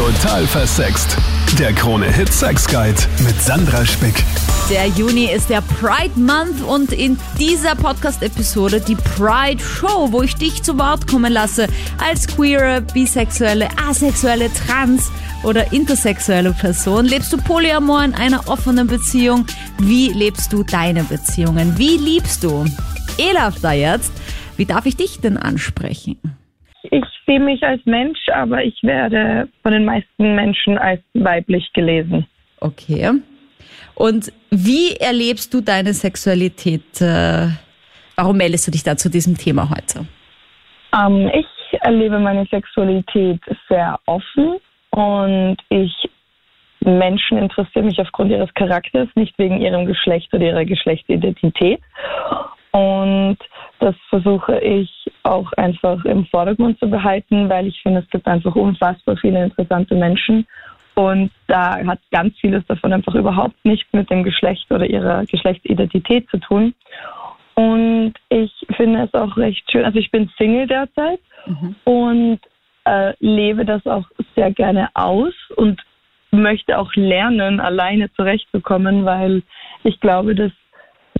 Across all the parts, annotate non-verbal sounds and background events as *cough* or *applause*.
Total versext. Der Krone-Hit Sex Guide mit Sandra Spick. Der Juni ist der Pride Month und in dieser Podcast-Episode die Pride Show, wo ich dich zu Wort kommen lasse als queere, bisexuelle, asexuelle, trans- oder intersexuelle Person. Lebst du Polyamor in einer offenen Beziehung? Wie lebst du deine Beziehungen? Wie liebst du? Elaf da jetzt. Wie darf ich dich denn ansprechen? Ich sehe mich als Mensch, aber ich werde von den meisten Menschen als weiblich gelesen. Okay. Und wie erlebst du deine Sexualität? Äh, warum meldest du dich da zu diesem Thema heute? Ähm, ich erlebe meine Sexualität sehr offen und ich Menschen interessieren mich aufgrund ihres Charakters, nicht wegen ihrem Geschlecht oder ihrer Geschlechtsidentität. Und das versuche ich auch einfach im Vordergrund zu behalten, weil ich finde, es gibt einfach unfassbar viele interessante Menschen. Und da hat ganz vieles davon einfach überhaupt nichts mit dem Geschlecht oder ihrer Geschlechtsidentität zu tun. Und ich finde es auch recht schön. Also ich bin Single derzeit mhm. und äh, lebe das auch sehr gerne aus und möchte auch lernen, alleine zurechtzukommen, weil ich glaube, dass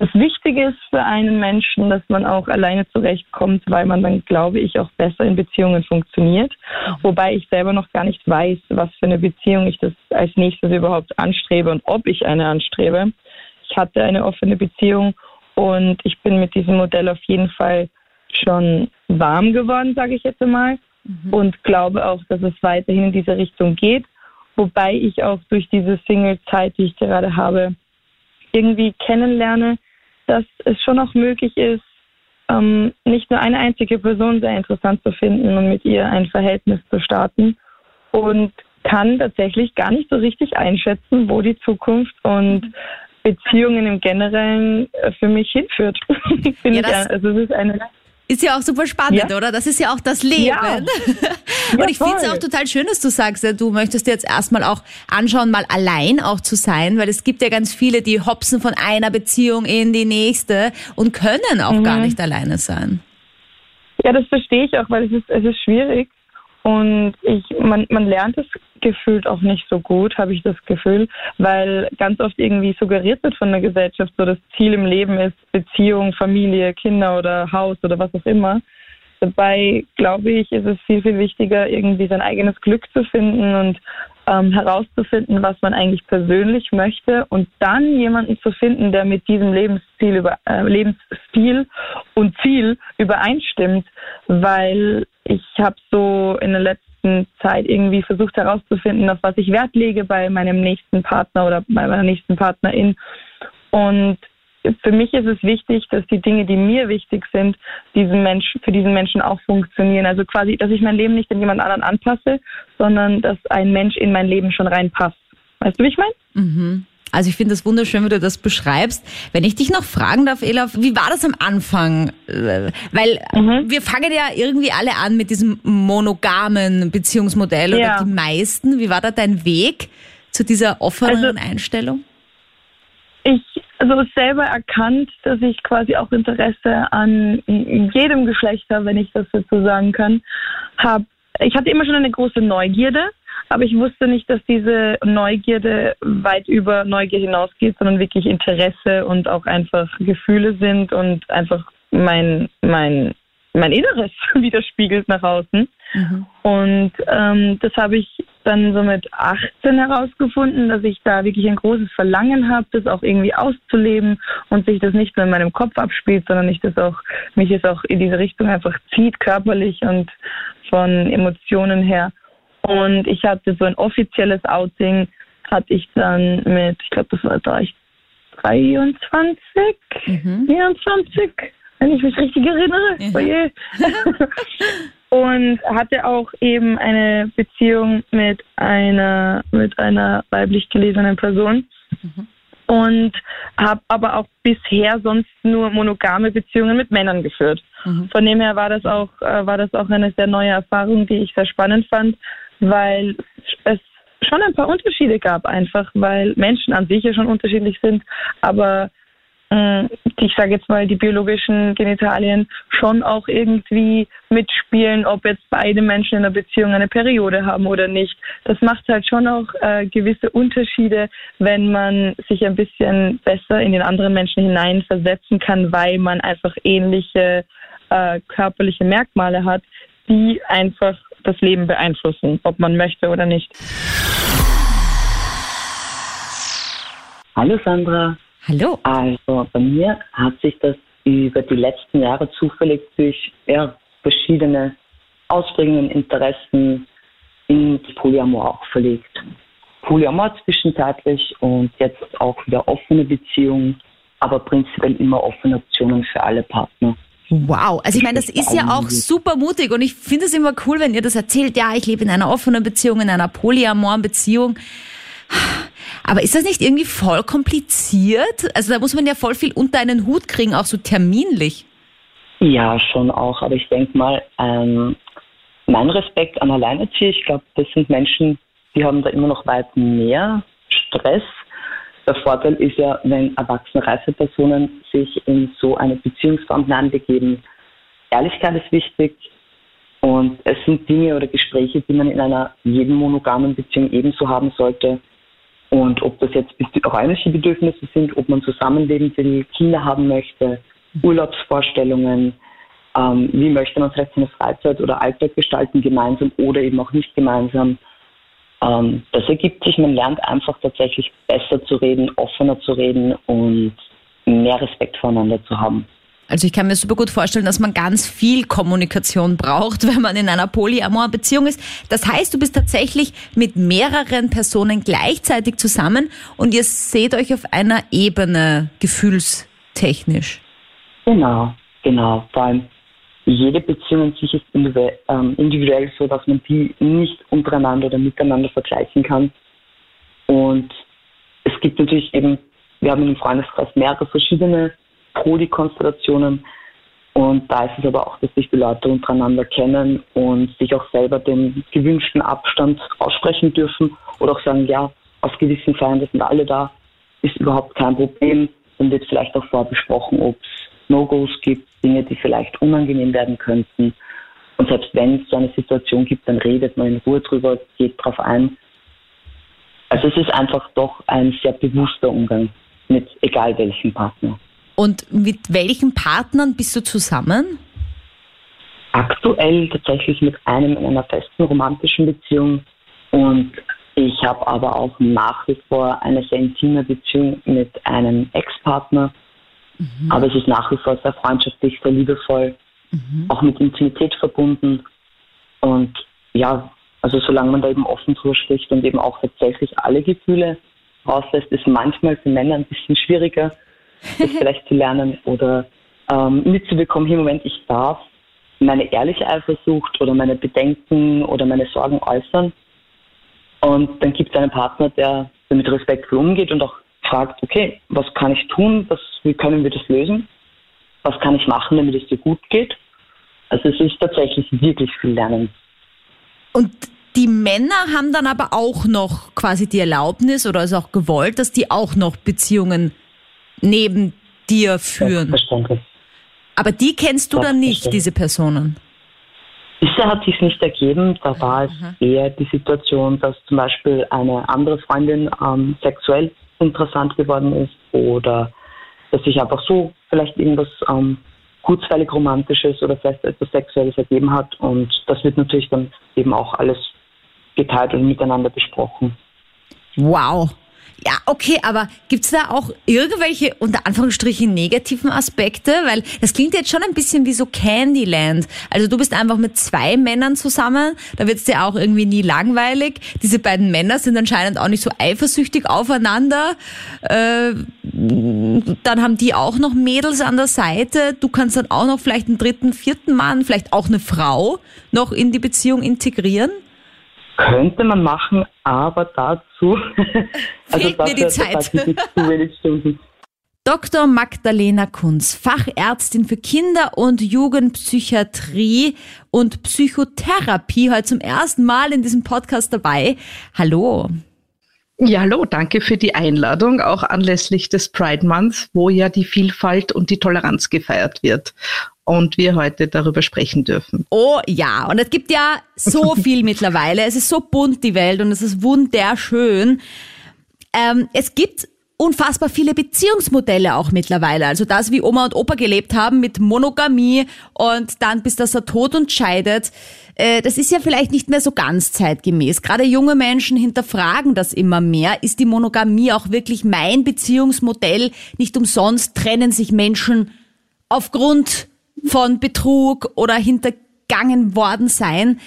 das Wichtige ist für einen Menschen, dass man auch alleine zurechtkommt, weil man dann, glaube ich, auch besser in Beziehungen funktioniert. Wobei ich selber noch gar nicht weiß, was für eine Beziehung ich das als nächstes überhaupt anstrebe und ob ich eine anstrebe. Ich hatte eine offene Beziehung und ich bin mit diesem Modell auf jeden Fall schon warm geworden, sage ich jetzt einmal. Mhm. Und glaube auch, dass es weiterhin in diese Richtung geht. Wobei ich auch durch diese Single-Zeit, die ich gerade habe, irgendwie kennenlerne, dass es schon auch möglich ist, ähm, nicht nur eine einzige Person sehr interessant zu finden und mit ihr ein Verhältnis zu starten und kann tatsächlich gar nicht so richtig einschätzen, wo die Zukunft und Beziehungen im Generellen äh, für mich hinführt. *laughs* ja, das, also es ist eine ist ja auch super spannend, ja. oder? Das ist ja auch das Leben. Ja. *laughs* Und ich finde es auch total schön, dass du sagst, du möchtest dir jetzt erstmal auch anschauen, mal allein auch zu sein, weil es gibt ja ganz viele, die hopsen von einer Beziehung in die nächste und können auch mhm. gar nicht alleine sein. Ja, das verstehe ich auch, weil es ist, es ist schwierig. Und ich, man, man lernt es gefühlt auch nicht so gut, habe ich das Gefühl, weil ganz oft irgendwie suggeriert wird von der Gesellschaft, so das Ziel im Leben ist Beziehung, Familie, Kinder oder Haus oder was auch immer. Dabei glaube ich, ist es viel, viel wichtiger, irgendwie sein eigenes Glück zu finden und ähm, herauszufinden, was man eigentlich persönlich möchte und dann jemanden zu finden, der mit diesem Lebensziel, über, äh, Lebensstil und Ziel übereinstimmt, weil ich habe so in der letzten Zeit irgendwie versucht herauszufinden, auf was ich Wert lege bei meinem nächsten Partner oder bei meiner nächsten Partnerin. Und für mich ist es wichtig, dass die Dinge, die mir wichtig sind, diesen Mensch, für diesen Menschen auch funktionieren. Also quasi, dass ich mein Leben nicht an jemand anderen anpasse, sondern dass ein Mensch in mein Leben schon reinpasst. Weißt du, wie ich meine? Mhm. Also ich finde es wunderschön, wie du das beschreibst. Wenn ich dich noch fragen darf, Ela, wie war das am Anfang? Äh, weil mhm. wir fangen ja irgendwie alle an mit diesem monogamen Beziehungsmodell ja. oder die meisten. Wie war da dein Weg zu dieser offenen also, Einstellung? Ich also selber erkannt, dass ich quasi auch Interesse an jedem Geschlecht habe, wenn ich das dazu sagen kann. Hab, ich hatte immer schon eine große Neugierde aber ich wusste nicht, dass diese Neugierde weit über Neugier hinausgeht, sondern wirklich Interesse und auch einfach Gefühle sind und einfach mein, mein, mein Inneres *laughs* widerspiegelt nach außen. Mhm. Und ähm, das habe ich dann so mit 18 herausgefunden, dass ich da wirklich ein großes Verlangen habe, das auch irgendwie auszuleben und sich das nicht nur in meinem Kopf abspielt, sondern ich das auch, mich es auch in diese Richtung einfach zieht, körperlich und von Emotionen her. Und ich hatte so ein offizielles Outing, hatte ich dann mit, ich glaube, das war da ich 23, mhm. 24, wenn ich mich richtig erinnere. Mhm. Oh *laughs* und hatte auch eben eine Beziehung mit einer mit einer weiblich gelesenen Person. Mhm. Und habe aber auch bisher sonst nur monogame Beziehungen mit Männern geführt. Mhm. Von dem her war das auch äh, war das auch eine sehr neue Erfahrung, die ich sehr spannend fand, weil es schon ein paar Unterschiede gab einfach, weil Menschen an sich ja schon unterschiedlich sind, aber ich sage jetzt mal, die biologischen Genitalien schon auch irgendwie mitspielen, ob jetzt beide Menschen in einer Beziehung eine Periode haben oder nicht. Das macht halt schon auch äh, gewisse Unterschiede, wenn man sich ein bisschen besser in den anderen Menschen hineinversetzen kann, weil man einfach ähnliche äh, körperliche Merkmale hat, die einfach das Leben beeinflussen, ob man möchte oder nicht. Hallo Sandra. Hallo. Also bei mir hat sich das über die letzten Jahre zufällig durch ja, verschiedene Ausprägungen, Interessen in Polyamor auch verlegt. Polyamor zwischenzeitlich und jetzt auch wieder offene Beziehungen, aber prinzipiell immer offene Optionen für alle Partner. Wow, also ich meine, das ist ja auch super mutig und ich finde es immer cool, wenn ihr das erzählt, ja, ich lebe in einer offenen Beziehung, in einer polyamoren Beziehung. Aber ist das nicht irgendwie voll kompliziert? Also da muss man ja voll viel unter einen Hut kriegen, auch so terminlich. Ja, schon auch. Aber ich denke mal, ähm, mein Respekt an Alleinerzieher, ich glaube, das sind Menschen, die haben da immer noch weit mehr Stress. Der Vorteil ist ja, wenn erwachsene Reisepersonen sich in so eine Beziehungsform hineinbegeben, Ehrlichkeit ist wichtig und es sind Dinge oder Gespräche, die man in einer jeden monogamen Beziehung ebenso haben sollte. Und ob das jetzt räumliche Bedürfnisse sind, ob man zusammenleben will, Kinder haben möchte, Urlaubsvorstellungen, ähm, wie möchte man vielleicht seine Freizeit oder Alltag gestalten, gemeinsam oder eben auch nicht gemeinsam. Ähm, das ergibt sich, man lernt einfach tatsächlich besser zu reden, offener zu reden und mehr Respekt voneinander zu haben. Also ich kann mir super gut vorstellen, dass man ganz viel Kommunikation braucht, *laughs* wenn man in einer Polyamor-Beziehung ist. Das heißt, du bist tatsächlich mit mehreren Personen gleichzeitig zusammen und ihr seht euch auf einer Ebene gefühlstechnisch. Genau, genau. Vor allem jede Beziehung in sich ist ähm, individuell so, dass man die nicht untereinander oder miteinander vergleichen kann. Und es gibt natürlich eben, wir haben im Freundeskreis mehrere verschiedene Prodi-Konstellationen. Und da ist es aber auch, dass sich die Leute untereinander kennen und sich auch selber den gewünschten Abstand aussprechen dürfen oder auch sagen, ja, aus gewissen Feiern, sind alle da, ist überhaupt kein Problem. Dann wird vielleicht auch vorbesprochen, ob es No-Gos gibt, Dinge, die vielleicht unangenehm werden könnten. Und selbst wenn es so eine Situation gibt, dann redet man in Ruhe drüber, geht drauf ein. Also es ist einfach doch ein sehr bewusster Umgang mit egal welchem Partner. Und mit welchen Partnern bist du zusammen? Aktuell tatsächlich mit einem in einer festen romantischen Beziehung und ich habe aber auch nach wie vor eine sehr intime Beziehung mit einem Ex-Partner. Mhm. Aber es ist nach wie vor sehr freundschaftlich, sehr liebevoll, mhm. auch mit Intimität verbunden. Und ja, also solange man da eben offen drüber spricht und eben auch tatsächlich alle Gefühle rauslässt, ist manchmal für Männer ein bisschen schwieriger, das vielleicht zu lernen oder ähm, mitzubekommen, hier Moment, ich darf meine ehrliche Eifersucht oder meine Bedenken oder meine Sorgen äußern. Und dann gibt es einen Partner, der damit respektvoll umgeht und auch fragt, okay, was kann ich tun, was, wie können wir das lösen, was kann ich machen, damit es dir gut geht. Also es ist tatsächlich wirklich viel Lernen. Und die Männer haben dann aber auch noch quasi die Erlaubnis oder ist auch gewollt, dass die auch noch Beziehungen neben dir führen. Aber die kennst du dann nicht, diese Personen? Bisher hat sich nicht ergeben. Da war es Aha. eher die Situation, dass zum Beispiel eine andere Freundin ähm, sexuell interessant geworden ist oder dass sich einfach so vielleicht irgendwas ähm, kurzweilig Romantisches oder vielleicht etwas Sexuelles ergeben hat. Und das wird natürlich dann eben auch alles geteilt und miteinander besprochen. Wow. Ja, okay, aber gibt's da auch irgendwelche unter Anführungsstrichen negativen Aspekte? Weil das klingt jetzt schon ein bisschen wie so Candyland. Also du bist einfach mit zwei Männern zusammen, da wird's dir auch irgendwie nie langweilig. Diese beiden Männer sind anscheinend auch nicht so eifersüchtig aufeinander. Äh, dann haben die auch noch Mädels an der Seite. Du kannst dann auch noch vielleicht einen dritten, vierten Mann, vielleicht auch eine Frau noch in die Beziehung integrieren. Könnte man machen, aber dazu *laughs* also Fehlt mir die Zeit. *laughs* zu wenig Stunden. Dr. Magdalena Kunz, Fachärztin für Kinder- und Jugendpsychiatrie und Psychotherapie, heute zum ersten Mal in diesem Podcast dabei. Hallo. Ja, hallo, danke für die Einladung, auch anlässlich des Pride Month, wo ja die Vielfalt und die Toleranz gefeiert wird und wir heute darüber sprechen dürfen. Oh ja, und es gibt ja so *laughs* viel mittlerweile. Es ist so bunt die Welt und es ist wunderschön. Ähm, es gibt unfassbar viele Beziehungsmodelle auch mittlerweile. Also das, wie Oma und Opa gelebt haben mit Monogamie und dann bis das er tot und scheidet, äh, das ist ja vielleicht nicht mehr so ganz zeitgemäß. Gerade junge Menschen hinterfragen das immer mehr. Ist die Monogamie auch wirklich mein Beziehungsmodell? Nicht umsonst trennen sich Menschen aufgrund von Betrug oder hintergangen worden sein.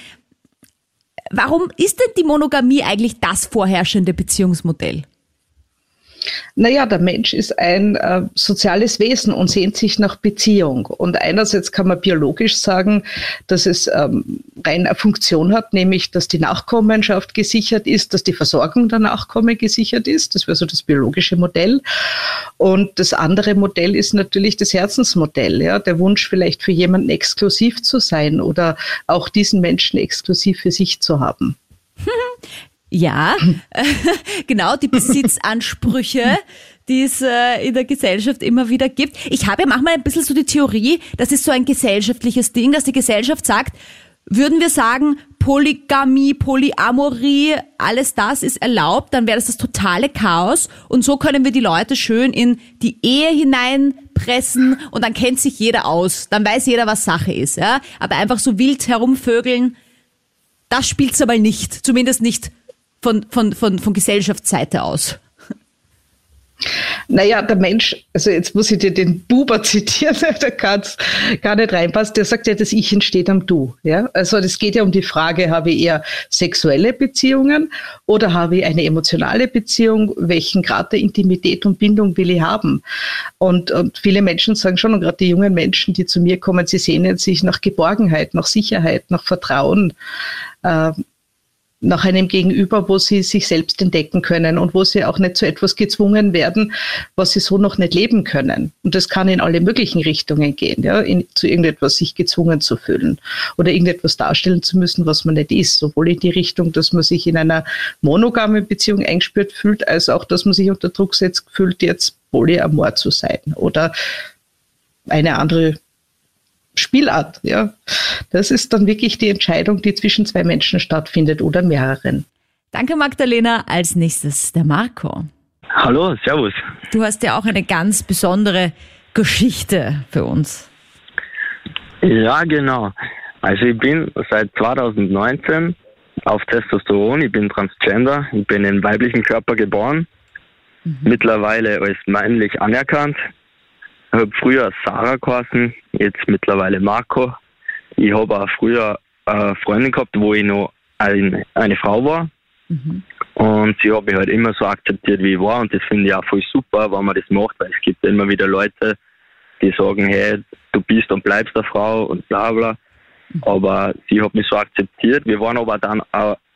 Warum ist denn die Monogamie eigentlich das vorherrschende Beziehungsmodell? Naja, der Mensch ist ein äh, soziales Wesen und sehnt sich nach Beziehung. Und einerseits kann man biologisch sagen, dass es ähm, rein eine Funktion hat, nämlich dass die Nachkommenschaft gesichert ist, dass die Versorgung der Nachkommen gesichert ist. Das wäre so das biologische Modell. Und das andere Modell ist natürlich das Herzensmodell. Ja? Der Wunsch, vielleicht für jemanden exklusiv zu sein oder auch diesen Menschen exklusiv für sich zu haben. *laughs* Ja, *laughs* genau, die Besitzansprüche, *laughs* die es äh, in der Gesellschaft immer wieder gibt. Ich habe ja manchmal ein bisschen so die Theorie, das ist so ein gesellschaftliches Ding, dass die Gesellschaft sagt, würden wir sagen, Polygamie, Polyamorie, alles das ist erlaubt, dann wäre das das totale Chaos. Und so können wir die Leute schön in die Ehe hineinpressen und dann kennt sich jeder aus. Dann weiß jeder, was Sache ist. Ja? Aber einfach so wild herumvögeln, das spielt's aber nicht. Zumindest nicht von, von, von, von Gesellschaftsseite aus? Naja, der Mensch, also jetzt muss ich dir den Buber *laughs* zitieren, *laughs* der kann gar nicht reinpasst, der sagt ja, das Ich entsteht am Du. Ja? Also das geht ja um die Frage, habe ich eher sexuelle Beziehungen oder habe ich eine emotionale Beziehung? Welchen Grad der Intimität und Bindung will ich haben? Und, und viele Menschen sagen schon, und gerade die jungen Menschen, die zu mir kommen, sie sehnen sich nach Geborgenheit, nach Sicherheit, nach Vertrauen. Äh, nach einem Gegenüber, wo sie sich selbst entdecken können und wo sie auch nicht zu etwas gezwungen werden, was sie so noch nicht leben können. Und das kann in alle möglichen Richtungen gehen, ja, in, zu irgendetwas sich gezwungen zu fühlen oder irgendetwas darstellen zu müssen, was man nicht ist. Sowohl in die Richtung, dass man sich in einer monogamen Beziehung eingespürt fühlt, als auch, dass man sich unter Druck setzt fühlt, jetzt polyamor zu sein oder eine andere Spielart. Ja. Das ist dann wirklich die Entscheidung, die zwischen zwei Menschen stattfindet oder mehreren. Danke, Magdalena. Als nächstes der Marco. Hallo, Servus. Du hast ja auch eine ganz besondere Geschichte für uns. Ja, genau. Also ich bin seit 2019 auf Testosteron, ich bin Transgender, ich bin im weiblichen Körper geboren, mhm. mittlerweile als männlich anerkannt. Ich habe früher Sarah geheißen, jetzt mittlerweile Marco. Ich habe auch früher eine Freundin gehabt, wo ich noch ein, eine Frau war. Mhm. Und sie hat mich halt immer so akzeptiert, wie ich war. Und das finde ich auch voll super, wenn man das macht, weil es gibt immer wieder Leute, die sagen, hey, du bist und bleibst eine Frau und bla bla. Mhm. Aber sie hat mich so akzeptiert. Wir waren aber dann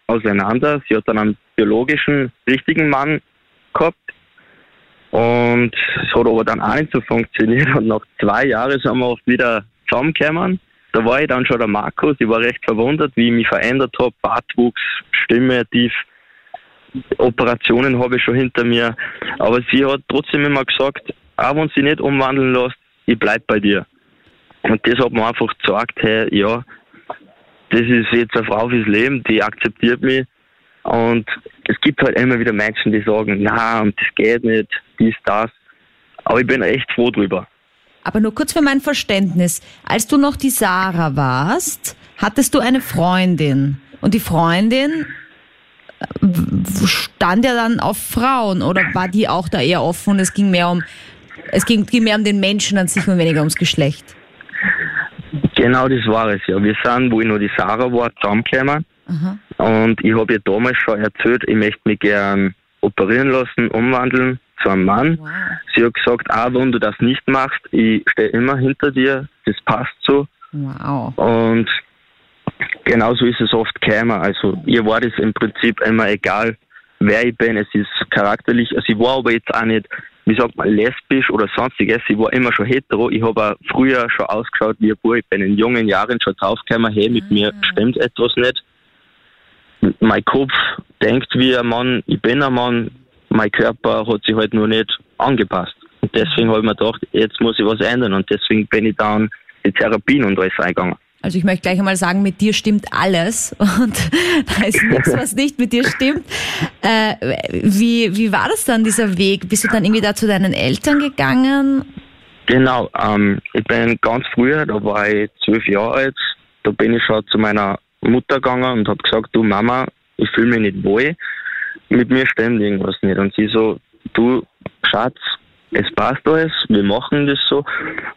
auseinander. Sie hat dann einen biologischen, richtigen Mann gehabt. Und es hat aber dann auch nicht so funktioniert. Und nach zwei Jahren sind wir oft wieder zusammengekommen. Da war ich dann schon der Markus. Ich war recht verwundert, wie ich mich verändert habe. Bartwuchs, Stimme tief. Operationen habe ich schon hinter mir. Aber sie hat trotzdem immer gesagt, auch wenn sie nicht umwandeln lässt, ich bleib bei dir. Und das hat mir einfach gesagt, hey, ja, das ist jetzt eine Frau fürs Leben, die akzeptiert mich. Und es gibt halt immer wieder Menschen, die sagen, na, und das geht nicht, dies, das. Aber ich bin echt froh drüber. Aber nur kurz für mein Verständnis. Als du noch die Sarah warst, hattest du eine Freundin. Und die Freundin äh, stand ja dann auf Frauen oder war die auch da eher offen und es ging mehr um, es ging, ging mehr um den Menschen an sich und weniger ums Geschlecht? Genau das war es ja. Wir sind, wo ich noch die Sarah war, zusammengekommen. Aha. Und ich habe ihr damals schon erzählt, ich möchte mich gern operieren lassen, umwandeln zu einem Mann. Wow. Sie hat gesagt, auch wenn du das nicht machst, ich stehe immer hinter dir, das passt so. Wow. Und genauso ist es oft gekommen. Also ihr war das im Prinzip immer egal, wer ich bin. Es ist charakterlich, also ich war aber jetzt auch nicht, wie sagt man, lesbisch oder sonstiges. Ich war immer schon hetero. Ich habe auch früher schon ausgeschaut wie ein Bub. Ich bin in jungen Jahren schon draufgekommen, hey, mit ah. mir stimmt etwas nicht mein Kopf denkt wie ein Mann, ich bin ein Mann, mein Körper hat sich halt nur nicht angepasst. Und deswegen habe ich mir gedacht, jetzt muss ich was ändern und deswegen bin ich dann die Therapien und alles eingegangen. Also ich möchte gleich einmal sagen, mit dir stimmt alles *laughs* und da ist nichts, was nicht mit dir stimmt. Äh, wie, wie war das dann, dieser Weg? Bist du dann irgendwie da zu deinen Eltern gegangen? Genau, ähm, ich bin ganz früher, da war ich zwölf Jahre alt, da bin ich schon zu meiner Mutter gegangen und habe gesagt, du Mama, ich fühle mich nicht wohl, mit mir stimmt irgendwas nicht. Und sie so, du Schatz, es passt alles, wir machen das so.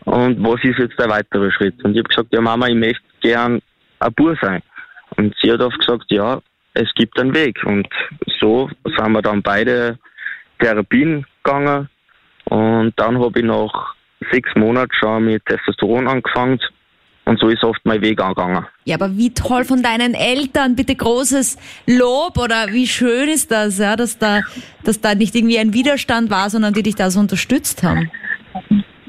Und was ist jetzt der weitere Schritt? Und ich habe gesagt, ja Mama, ich möchte gern ein Bur sein. Und sie hat oft gesagt, ja, es gibt einen Weg. Und so sind wir dann beide Therapien gegangen. Und dann habe ich nach sechs Monaten schon mit Testosteron angefangen und so ist oft mein Weg angegangen. Ja, aber wie toll von deinen Eltern, bitte großes Lob oder wie schön ist das, ja, dass da, dass da nicht irgendwie ein Widerstand war, sondern die dich da so unterstützt haben.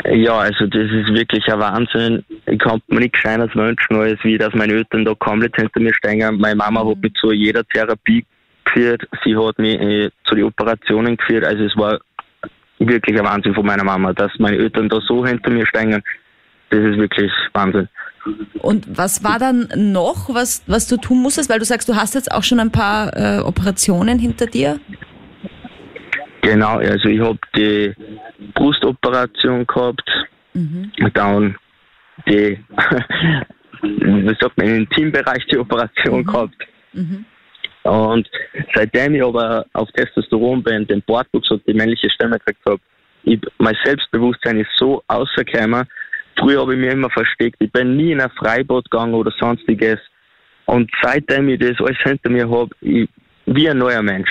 Ja, also das ist wirklich ein Wahnsinn. Ich kann mir nichts Scheines wünschen, als wie, dass meine Eltern da komplett hinter mir stehen. Meine Mama hat mich zu jeder Therapie geführt, sie hat mich äh, zu den Operationen geführt. Also es war wirklich ein Wahnsinn von meiner Mama, dass meine Eltern da so hinter mir stehen. Das ist wirklich Wahnsinn. Und was war dann noch, was, was du tun musstest? Weil du sagst, du hast jetzt auch schon ein paar äh, Operationen hinter dir. Genau, also ich habe die Brustoperation gehabt, mhm. dann die, *laughs* wie sagt man, im Intimbereich die Operation mhm. gehabt. Mhm. Und seitdem ich aber auf Testosteron bin, den Bartwuchs und die männliche Stimme gekriegt habe, mein Selbstbewusstsein ist so ausgekommen, Früher habe ich mich immer versteckt. Ich bin nie in ein Freibad gegangen oder sonstiges. Und seitdem ich das alles hinter mir habe, ich, wie ein neuer Mensch.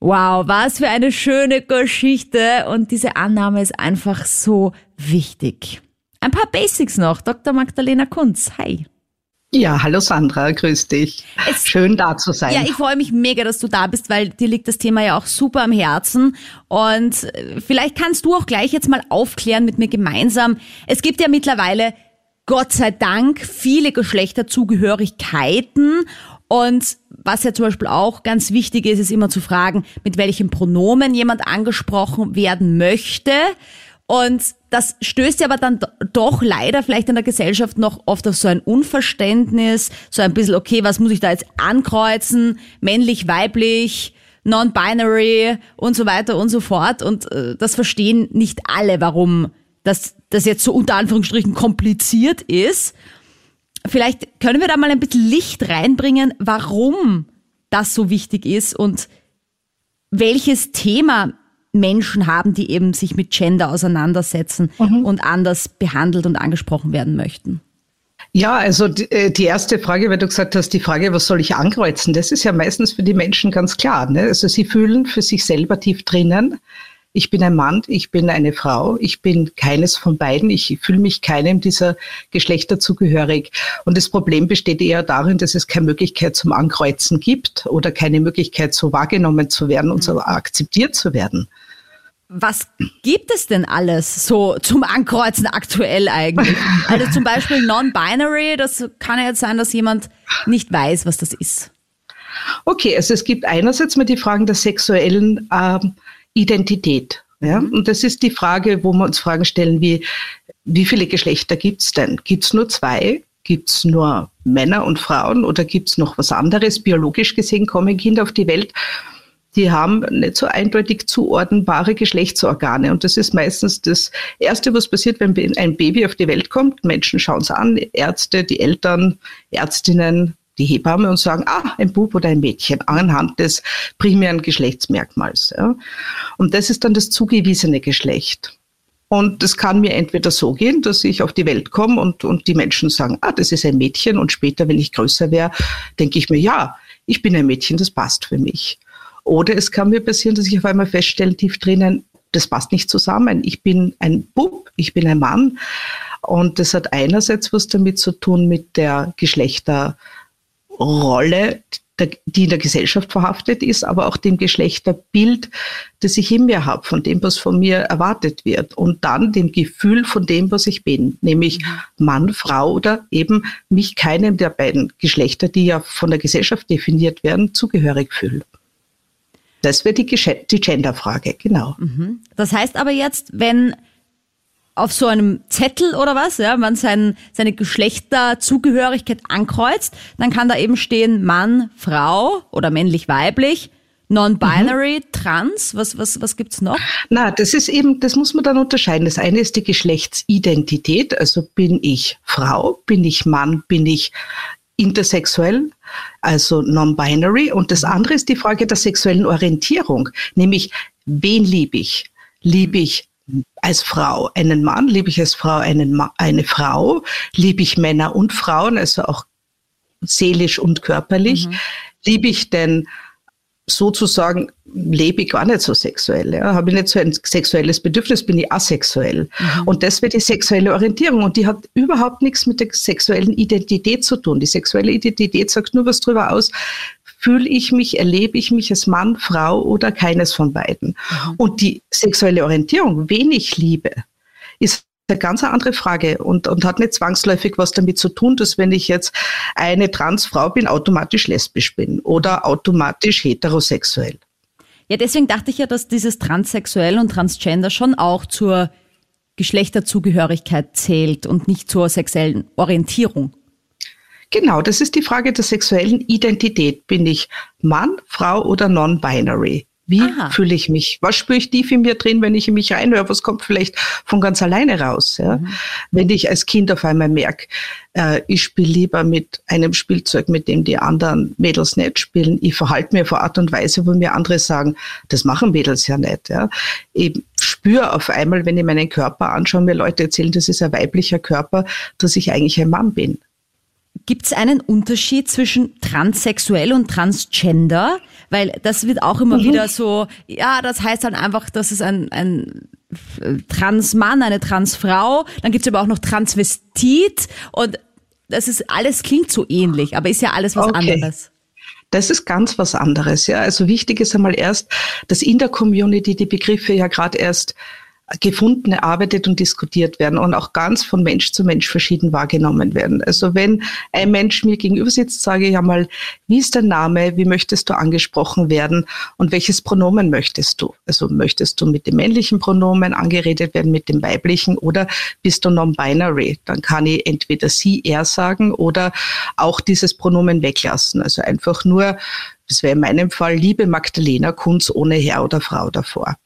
Wow, was für eine schöne Geschichte. Und diese Annahme ist einfach so wichtig. Ein paar Basics noch. Dr. Magdalena Kunz. Hi. Ja, hallo Sandra, grüß dich. Es, Schön da zu sein. Ja, ich freue mich mega, dass du da bist, weil dir liegt das Thema ja auch super am Herzen. Und äh, vielleicht kannst du auch gleich jetzt mal aufklären mit mir gemeinsam. Es gibt ja mittlerweile, Gott sei Dank, viele Geschlechterzugehörigkeiten. Und was ja zum Beispiel auch ganz wichtig ist, ist immer zu fragen, mit welchem Pronomen jemand angesprochen werden möchte. Und das stößt ja aber dann doch leider vielleicht in der Gesellschaft noch oft auf so ein Unverständnis, so ein bisschen, okay, was muss ich da jetzt ankreuzen? Männlich, weiblich, non-binary und so weiter und so fort. Und äh, das verstehen nicht alle, warum das, das jetzt so unter Anführungsstrichen kompliziert ist. Vielleicht können wir da mal ein bisschen Licht reinbringen, warum das so wichtig ist und welches Thema Menschen haben, die eben sich mit Gender auseinandersetzen mhm. und anders behandelt und angesprochen werden möchten? Ja, also die, äh, die, erste Frage, weil du gesagt hast, die Frage, was soll ich ankreuzen, das ist ja meistens für die Menschen ganz klar. Ne? Also sie fühlen für sich selber tief drinnen, ich bin ein Mann, ich bin eine Frau, ich bin keines von beiden, ich fühle mich keinem dieser Geschlechter zugehörig. Und das Problem besteht eher darin, dass es keine Möglichkeit zum Ankreuzen gibt oder keine Möglichkeit, so wahrgenommen zu werden und so mhm. akzeptiert zu werden. Was gibt es denn alles so zum Ankreuzen aktuell eigentlich? Also zum Beispiel Non-Binary, das kann ja jetzt sein, dass jemand nicht weiß, was das ist. Okay, also es gibt einerseits mal die Fragen der sexuellen ähm, Identität. Ja? Mhm. Und das ist die Frage, wo wir uns Fragen stellen wie, wie viele Geschlechter gibt es denn? Gibt es nur zwei? Gibt es nur Männer und Frauen oder gibt es noch was anderes? Biologisch gesehen kommen Kinder auf die Welt die haben nicht so eindeutig zuordnenbare Geschlechtsorgane. Und das ist meistens das Erste, was passiert, wenn ein Baby auf die Welt kommt. Menschen schauen es an, Ärzte, die Eltern, Ärztinnen, die Hebamme und sagen, ah, ein Bub oder ein Mädchen anhand des primären Geschlechtsmerkmals. Ja. Und das ist dann das zugewiesene Geschlecht. Und das kann mir entweder so gehen, dass ich auf die Welt komme und, und die Menschen sagen, ah, das ist ein Mädchen. Und später, wenn ich größer wäre, denke ich mir, ja, ich bin ein Mädchen, das passt für mich. Oder es kann mir passieren, dass ich auf einmal feststelle, tief drinnen, das passt nicht zusammen. Ich bin ein Bub, ich bin ein Mann. Und das hat einerseits was damit zu tun mit der Geschlechterrolle, die in der Gesellschaft verhaftet ist, aber auch dem Geschlechterbild, das ich in mir habe, von dem, was von mir erwartet wird. Und dann dem Gefühl von dem, was ich bin, nämlich Mann, Frau oder eben mich keinem der beiden Geschlechter, die ja von der Gesellschaft definiert werden, zugehörig fühle. Das wäre die, die Genderfrage, genau. Mhm. Das heißt aber jetzt, wenn auf so einem Zettel oder was, ja, man sein, seine Geschlechterzugehörigkeit ankreuzt, dann kann da eben stehen Mann, Frau oder männlich-weiblich, Non-binary, mhm. trans, was, was, was gibt's noch? Na, das ist eben, das muss man dann unterscheiden. Das eine ist die Geschlechtsidentität, also bin ich Frau, bin ich Mann, bin ich intersexuell, also non-binary. Und das andere ist die Frage der sexuellen Orientierung, nämlich wen liebe ich? Liebe ich als Frau einen Mann, liebe ich als Frau einen Ma eine Frau, liebe ich Männer und Frauen, also auch seelisch und körperlich, mhm. liebe ich denn sozusagen lebe ich gar nicht so sexuell. Ja? Habe ich nicht so ein sexuelles Bedürfnis, bin ich asexuell. Mhm. Und das wäre die sexuelle Orientierung. Und die hat überhaupt nichts mit der sexuellen Identität zu tun. Die sexuelle Identität sagt nur was darüber aus, fühle ich mich, erlebe ich mich als Mann, Frau oder keines von beiden. Mhm. Und die sexuelle Orientierung, wen ich liebe, ist eine ganz andere Frage und, und hat nicht zwangsläufig was damit zu tun, dass wenn ich jetzt eine Transfrau bin, automatisch lesbisch bin oder automatisch heterosexuell. Ja, deswegen dachte ich ja, dass dieses Transsexuell und Transgender schon auch zur Geschlechterzugehörigkeit zählt und nicht zur sexuellen Orientierung. Genau, das ist die Frage der sexuellen Identität. Bin ich Mann, Frau oder non-binary? Wie Aha. fühle ich mich? Was spüre ich tief in mir drin, wenn ich in mich reinhöre? Was kommt vielleicht von ganz alleine raus? Ja? Mhm. Wenn ich als Kind auf einmal merke, äh, ich spiele lieber mit einem Spielzeug, mit dem die anderen Mädels nicht spielen. Ich verhalte mir vor Art und Weise, wo mir andere sagen, das machen Mädels ja nicht. Ja? Ich spüre auf einmal, wenn ich meinen Körper anschaue, mir Leute erzählen, das ist ein weiblicher Körper, dass ich eigentlich ein Mann bin. Gibt es einen Unterschied zwischen transsexuell und transgender? Weil das wird auch immer mhm. wieder so, ja, das heißt dann einfach, dass es ein, ein Transmann, eine Transfrau, dann gibt es aber auch noch Transvestit und das ist alles klingt so ähnlich, aber ist ja alles was okay. anderes. Das ist ganz was anderes, ja. Also wichtig ist einmal erst, dass in der Community die Begriffe ja gerade erst gefunden, erarbeitet und diskutiert werden und auch ganz von Mensch zu Mensch verschieden wahrgenommen werden. Also wenn ein Mensch mir gegenüber sitzt, sage ich einmal, wie ist dein Name, wie möchtest du angesprochen werden und welches Pronomen möchtest du? Also möchtest du mit dem männlichen Pronomen angeredet werden, mit dem weiblichen oder bist du non-binary? Dann kann ich entweder sie, er sagen oder auch dieses Pronomen weglassen. Also einfach nur, das wäre in meinem Fall, liebe Magdalena Kunz ohne Herr oder Frau davor.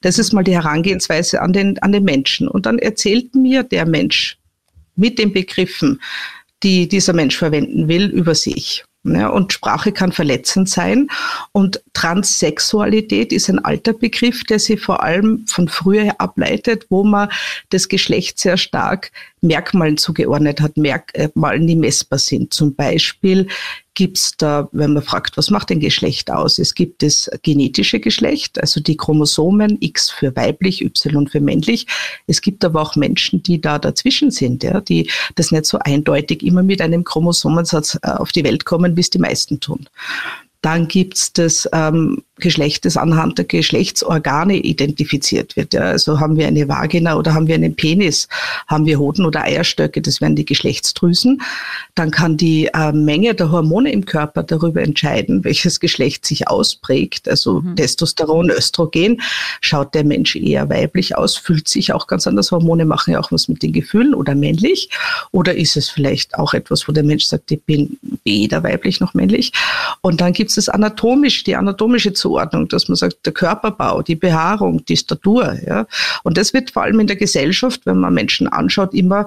Das ist mal die Herangehensweise an den, an den Menschen. Und dann erzählt mir der Mensch mit den Begriffen, die dieser Mensch verwenden will, über sich. Ja, und Sprache kann verletzend sein. Und Transsexualität ist ein alter Begriff, der sich vor allem von früher ableitet, wo man das Geschlecht sehr stark Merkmalen zugeordnet hat, Merkmalen, die messbar sind. Zum Beispiel gibt es da, wenn man fragt, was macht ein Geschlecht aus? Es gibt das genetische Geschlecht, also die Chromosomen X für weiblich, Y für männlich. Es gibt aber auch Menschen, die da dazwischen sind, ja, die das nicht so eindeutig immer mit einem Chromosomensatz äh, auf die Welt kommen, wie es die meisten tun. Dann gibt's das ähm, Geschlecht, das anhand der Geschlechtsorgane identifiziert wird. Ja. Also haben wir eine Vagina oder haben wir einen Penis, haben wir Hoden oder Eierstöcke, das wären die Geschlechtsdrüsen. Dann kann die äh, Menge der Hormone im Körper darüber entscheiden, welches Geschlecht sich ausprägt. Also mhm. Testosteron, Östrogen. Schaut der Mensch eher weiblich aus, fühlt sich auch ganz anders. Hormone machen ja auch was mit den Gefühlen oder männlich. Oder ist es vielleicht auch etwas, wo der Mensch sagt, ich bin weder weiblich noch männlich. Und dann gibt es das anatomisch, die anatomische Zuordnung, dass man sagt, der Körperbau, die Behaarung, die Statur. Ja. Und das wird vor allem in der Gesellschaft, wenn man Menschen anschaut, immer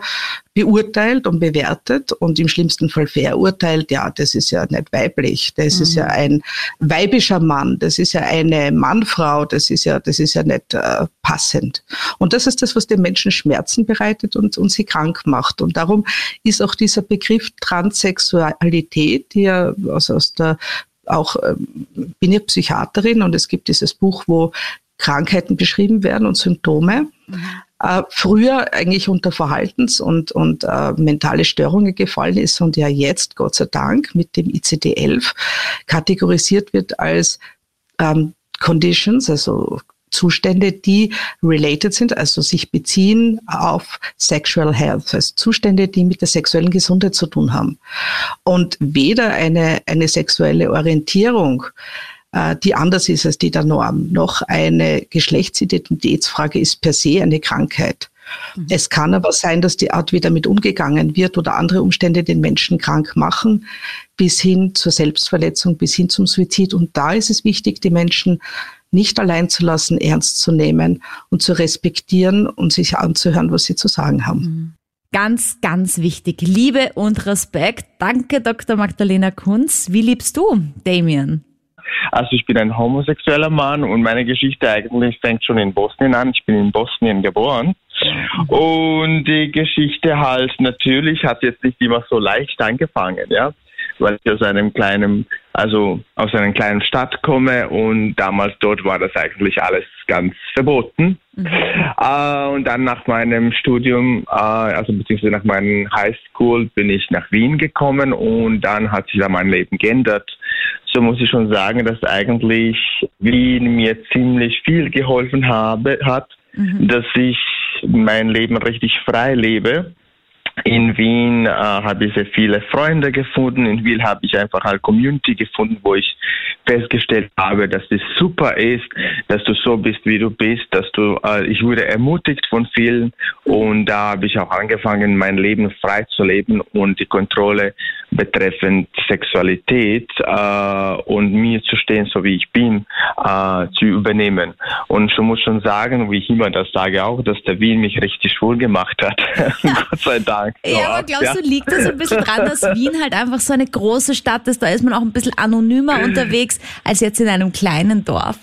beurteilt und bewertet und im schlimmsten Fall verurteilt, ja, das ist ja nicht weiblich, das mhm. ist ja mhm. ein weibischer Mann, das ist ja eine Mannfrau, das ist ja, das ist ja nicht äh, passend. Und das ist das, was den Menschen Schmerzen bereitet und, und sie krank macht. Und darum ist auch dieser Begriff Transsexualität, die ja aus, aus der auch ähm, bin ja Psychiaterin und es gibt dieses Buch, wo Krankheiten beschrieben werden und Symptome. Mhm. Äh, früher eigentlich unter Verhaltens- und, und äh, mentale Störungen gefallen ist und ja jetzt, Gott sei Dank, mit dem ICD-11 kategorisiert wird als ähm, Conditions, also Zustände, die related sind, also sich beziehen auf Sexual Health, also Zustände, die mit der sexuellen Gesundheit zu tun haben. Und weder eine, eine sexuelle Orientierung, äh, die anders ist als die der Norm, noch eine Geschlechtsidentitätsfrage ist per se eine Krankheit. Mhm. Es kann aber sein, dass die Art, wie damit umgegangen wird oder andere Umstände den Menschen krank machen, bis hin zur Selbstverletzung, bis hin zum Suizid. Und da ist es wichtig, die Menschen nicht allein zu lassen, ernst zu nehmen und zu respektieren und sich anzuhören, was sie zu sagen haben. Mhm. Ganz, ganz wichtig. Liebe und Respekt. Danke, Dr. Magdalena Kunz. Wie liebst du, Damien? Also ich bin ein homosexueller Mann und meine Geschichte eigentlich fängt schon in Bosnien an. Ich bin in Bosnien geboren. Und die Geschichte halt natürlich hat jetzt nicht immer so leicht angefangen, ja weil ich aus einem kleinen, also aus einer kleinen Stadt komme und damals dort war das eigentlich alles ganz verboten. Mhm. Äh, und dann nach meinem Studium, äh, also beziehungsweise nach meinem Highschool bin ich nach Wien gekommen und dann hat sich da mein Leben geändert. So muss ich schon sagen, dass eigentlich Wien mir ziemlich viel geholfen habe, hat, mhm. dass ich mein Leben richtig frei lebe in Wien äh, habe ich sehr viele Freunde gefunden. In Wien habe ich einfach eine Community gefunden, wo ich festgestellt habe, dass es super ist, dass du so bist, wie du bist, dass du, äh, ich wurde ermutigt von vielen und da habe ich auch angefangen, mein Leben frei zu leben und die Kontrolle betreffend Sexualität äh, und mir zu stehen, so wie ich bin, äh, zu übernehmen. Und ich muss schon sagen, wie ich immer das sage auch, dass der Wien mich richtig schwul gemacht hat. *laughs* *laughs* Gott sei Dank. Ja, aber glaubst du, liegt das ein bisschen dran, dass *laughs* Wien halt einfach so eine große Stadt ist? Da ist man auch ein bisschen anonymer unterwegs als jetzt in einem kleinen Dorf.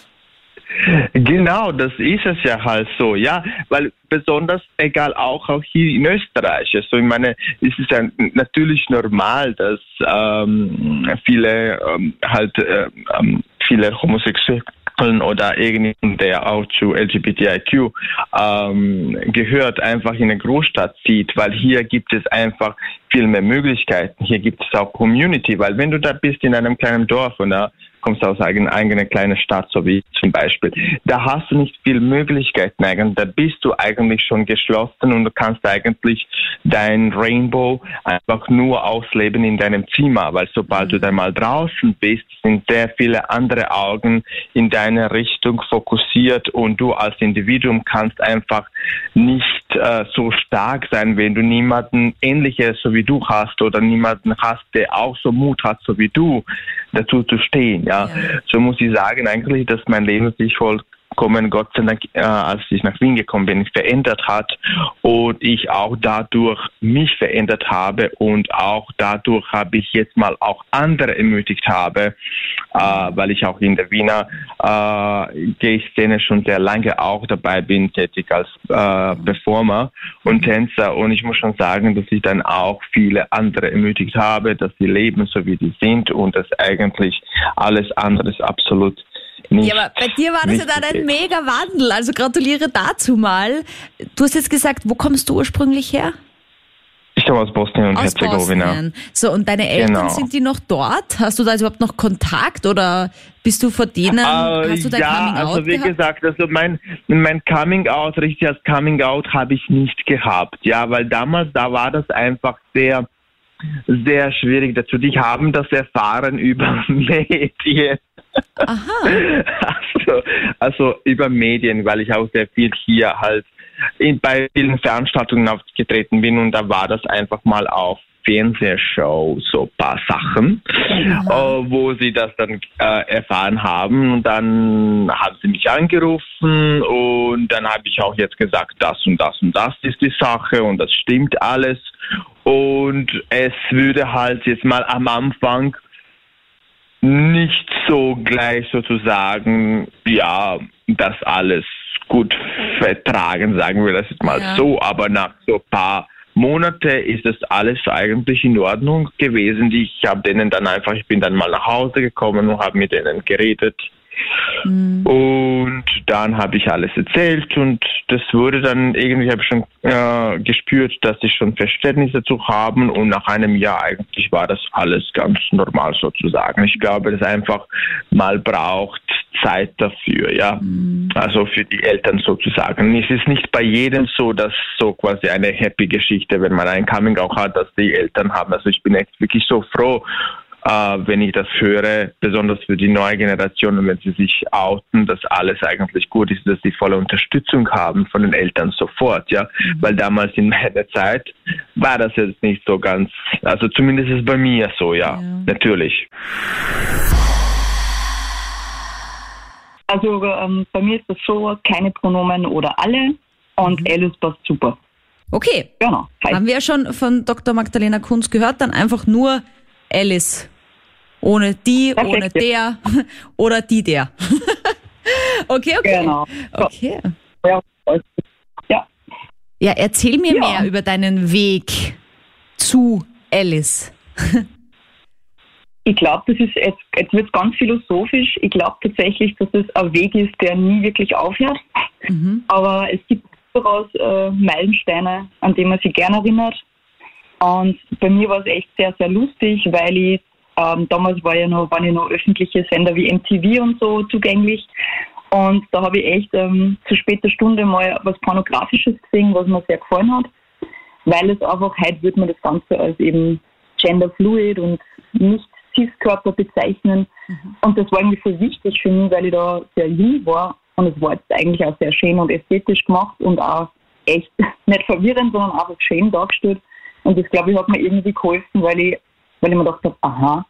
Genau, das ist es ja halt so, ja, weil besonders egal auch auch hier in Österreich. Also ich meine, es ist ja natürlich normal, dass ähm, viele ähm, halt äh, ähm, viele Homosexuelle oder irgendjemand, der auch zu LGBTIQ ähm, gehört, einfach in eine Großstadt zieht, weil hier gibt es einfach viel mehr Möglichkeiten. Hier gibt es auch Community, weil wenn du da bist in einem kleinen Dorf oder kommst aus einer eigenen kleinen Stadt, so wie zum Beispiel. Da hast du nicht viel Möglichkeiten eigentlich. Da bist du eigentlich schon geschlossen und du kannst eigentlich dein Rainbow einfach nur ausleben in deinem Zimmer, weil sobald du dann mal draußen bist, sind sehr viele andere Augen in deine Richtung fokussiert und du als Individuum kannst einfach nicht äh, so stark sein, wenn du niemanden ähnliches so wie du hast oder niemanden hast, der auch so Mut hat, so wie du, dazu zu stehen. Ja, ja. so muss ich sagen eigentlich, dass mein Leben sich voll kommen, Gott sei Dank, äh, als ich nach Wien gekommen bin, verändert hat und ich auch dadurch mich verändert habe und auch dadurch habe ich jetzt mal auch andere ermutigt habe, äh, weil ich auch in der Wiener äh, Gay-Szene schon sehr lange auch dabei bin, tätig als äh, Performer und Tänzer und ich muss schon sagen, dass ich dann auch viele andere ermutigt habe, dass sie leben so wie die sind und dass eigentlich alles andere ist absolut. Ja, aber bei dir war das ja dann ein mega Wandel. Also gratuliere dazu mal. Du hast jetzt gesagt, wo kommst du ursprünglich her? Ich komme aus Bosnien und aus Herzegowina. Bosnien. So, und deine Eltern, genau. sind die noch dort? Hast du da überhaupt noch Kontakt oder bist du vor denen, uh, hast du dein ja, Coming Out also wie gehabt? gesagt, also mein, mein Coming Out, richtig als Coming Out habe ich nicht gehabt. Ja, weil damals, da war das einfach sehr, sehr schwierig dazu. Die haben das erfahren *laughs* über Medien. Aha. Also, also über Medien, weil ich auch sehr viel hier halt in, bei vielen Veranstaltungen aufgetreten bin und da war das einfach mal auf Fernsehshow so ein paar Sachen, äh, wo sie das dann äh, erfahren haben. Und dann haben sie mich angerufen und dann habe ich auch jetzt gesagt, das und das und das ist die Sache und das stimmt alles. Und es würde halt jetzt mal am Anfang nicht so gleich sozusagen, ja, das alles gut vertragen, sagen wir das jetzt mal ja. so, aber nach so ein paar Monate ist das alles eigentlich in Ordnung gewesen. Ich habe denen dann einfach, ich bin dann mal nach Hause gekommen und habe mit denen geredet Mhm. Und dann habe ich alles erzählt und das wurde dann irgendwie, habe ich schon äh, gespürt, dass ich schon Verständnis dazu haben und nach einem Jahr eigentlich war das alles ganz normal sozusagen. Ich glaube, dass einfach mal braucht Zeit dafür, ja. Mhm. Also für die Eltern sozusagen. Es ist nicht bei jedem so, dass so quasi eine happy Geschichte, wenn man ein Coming auch hat, dass die Eltern haben. Also ich bin echt wirklich so froh, wenn ich das höre, besonders für die neue Generation und wenn sie sich outen, dass alles eigentlich gut ist, dass sie volle Unterstützung haben von den Eltern sofort, ja, mhm. weil damals in meiner Zeit war das jetzt nicht so ganz, also zumindest ist es bei mir so, ja, ja. natürlich. Also ähm, bei mir ist das so, keine Pronomen oder alle und mhm. Alice passt super. Okay. Genau. Hi. Haben wir ja schon von Dr. Magdalena Kunz gehört, dann einfach nur Alice. Ohne die, Perfekt, ohne der *laughs* oder die der. *laughs* okay, okay. Genau. Okay. Ja. Ja, erzähl mir ja. mehr über deinen Weg zu Alice. Ich glaube, das ist jetzt, jetzt wird es ganz philosophisch. Ich glaube tatsächlich, dass es ein Weg ist, der nie wirklich aufhört. Mhm. Aber es gibt durchaus äh, Meilensteine, an die man sich gerne erinnert. Und bei mir war es echt sehr, sehr lustig, weil ich ähm, damals war ja noch, waren ja noch öffentliche Sender wie MTV und so zugänglich. Und da habe ich echt ähm, zu später Stunde mal was Pornografisches gesehen, was mir sehr gefallen hat. Weil es einfach, heute würde man das Ganze als eben genderfluid und nicht Cis-Körper bezeichnen. Mhm. Und das war irgendwie voll wichtig für mich, weil ich da sehr jung war. Und es war jetzt eigentlich auch sehr schön und ästhetisch gemacht und auch echt *laughs* nicht verwirrend, sondern einfach schön dargestellt. Und das, glaube ich, hat mir irgendwie geholfen, weil ich, weil ich mir gedacht habe, aha,